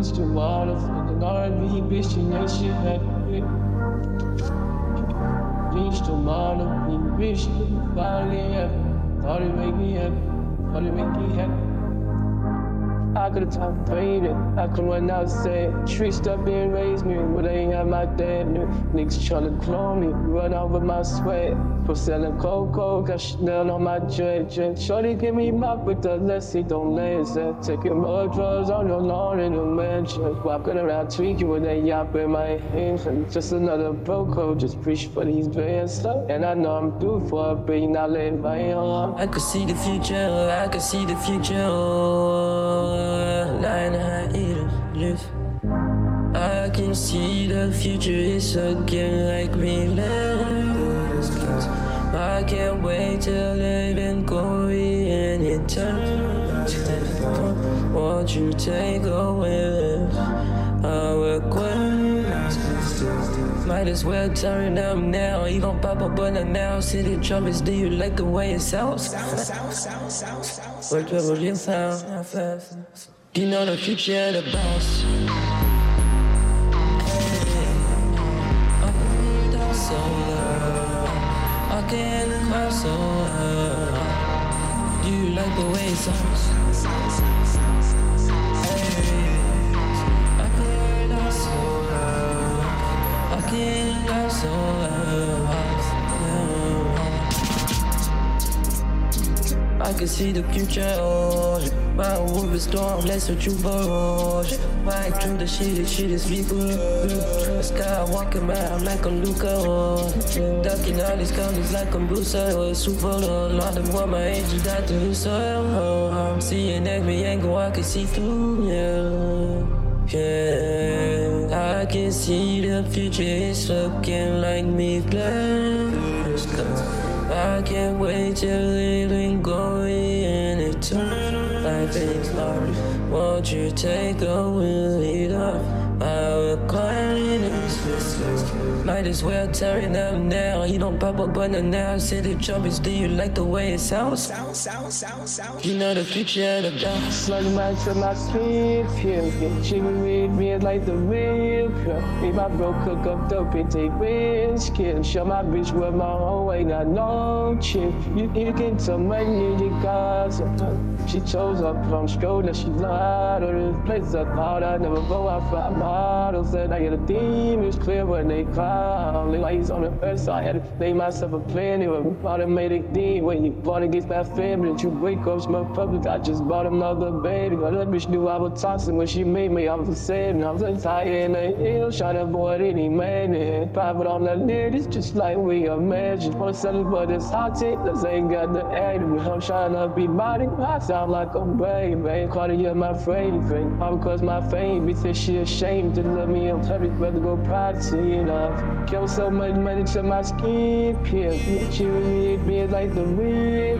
used to wanna fucking R&B bitch and that shit it. Reached to be bitch, finally happy. Thought it make me happy, thought it make me happy. I could've talked faded. I could run outside. Tree stuff being raised me, but they ain't have my dad. Niggas tryna clone me, run out with my sweat. For selling cocoa, got Chanel on my jet. Shorty give me my with the lessy, don't listen. Taking more drugs on your lawn in the mansion. Walking around tweaking with that yap in my hand. Just another broco, just preach for these bands. And I know I'm due for a beat, now let my arm. I could see the future, I could see the future can see the future is again like me left. I can't wait till living glory and eternity. Won't you take away our quest? Might as well turn up now. You gon' pop up on the now. City trumpets, do you like the way it sounds? What trouble you found? You know the future, the boss. Like I can see the future. Oh, my wolf is storm, let's you rush. Right through the shit, this shit is people. Sky walking around like I'm Luca. Oh, Ducking all these colors like I'm Bruce. Oh, Super Lord, lot of what my is got to do so. I'm seeing every angle I can see through, yeah. Yeah, I can see the future is looking like me glass. I can't wait till it things hard. Won't you take a wheel it up? Euh, I in Might as well turn up now. You don't pop up on the now. City trumpets, do you like the way it sounds? Sound, sound, sound, sound. You know the future, of the down. Slug my to my skin, feel Get chicken with me like the pure. Me my bro cook up dope and take risk. Kill, show my bitch where my whole way, not no chick. You, you get some money, you got some. She chose up from school, now she lied. Or this place I thought I'd never go out for models. Said I get a demons clear when they call. Lights on the first, so I had to make myself a plan. Anyway, bought a made a D when you bought against my family. And you wake up, my public. I just bought another baby. But that bitch knew I was toxic when she made me. I was sad I was tired in the hill, trying to avoid any man. Private on the lid, it's just like we imagined. Wanna sell it, but it's hot take. Cause ain't got the attitude. I'm trying to be body. I sound like a baby. Cardi, my favorite. All because my fame, bitch, said she ashamed to love me. I'm public, rather go privacy enough. Kill so much money to my skin peel. Really be like the real.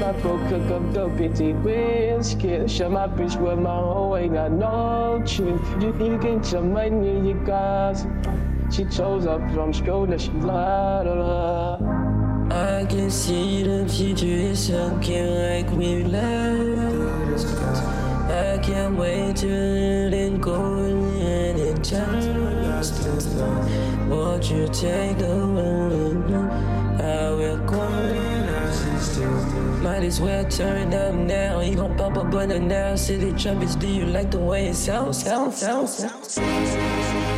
My bro cook up the bitty biscuit. Show my bitch with my whole ain't got no chill. You, you get your money, you got. She chose up from school, that she lied on her. I can see the future is looking like we left. I can't wait to you take the wheel? I will go. Might as well turn up now. You gon' pop up on the now. City trumpets, do you like the way it sounds? Sounds, sounds, sound.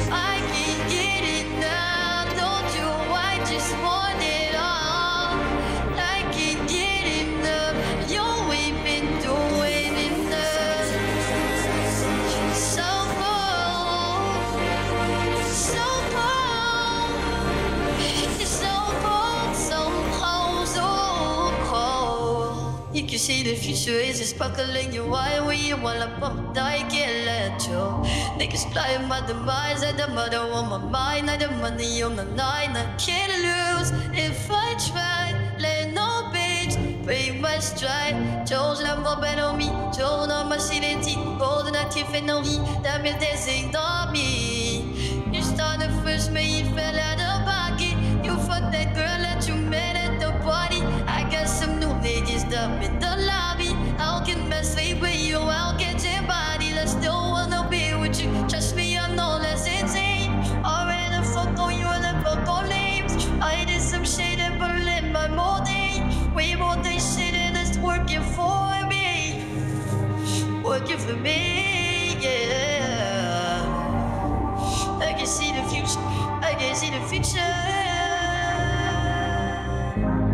You the future is just sparkling your eye when you wanna pump, I can't let you. Niggas flying my demise, I the mother on my mind, I the money on the line, I can't lose if I try. Let no bitch break my stride. Chose l'amour ben en mi, chose dans ma silenti, golden active and envie, means there's ain't on me. Bye.